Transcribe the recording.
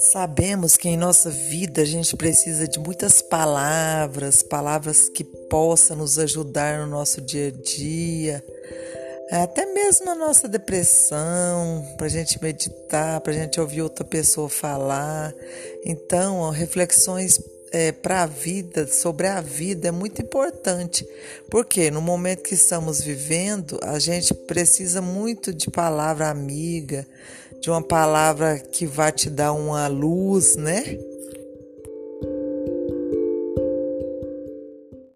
Sabemos que em nossa vida a gente precisa de muitas palavras, palavras que possam nos ajudar no nosso dia a dia, até mesmo na nossa depressão, para a gente meditar, para a gente ouvir outra pessoa falar. Então, reflexões é, para a vida, sobre a vida, é muito importante, porque no momento que estamos vivendo, a gente precisa muito de palavra amiga, de uma palavra que vai te dar uma luz, né?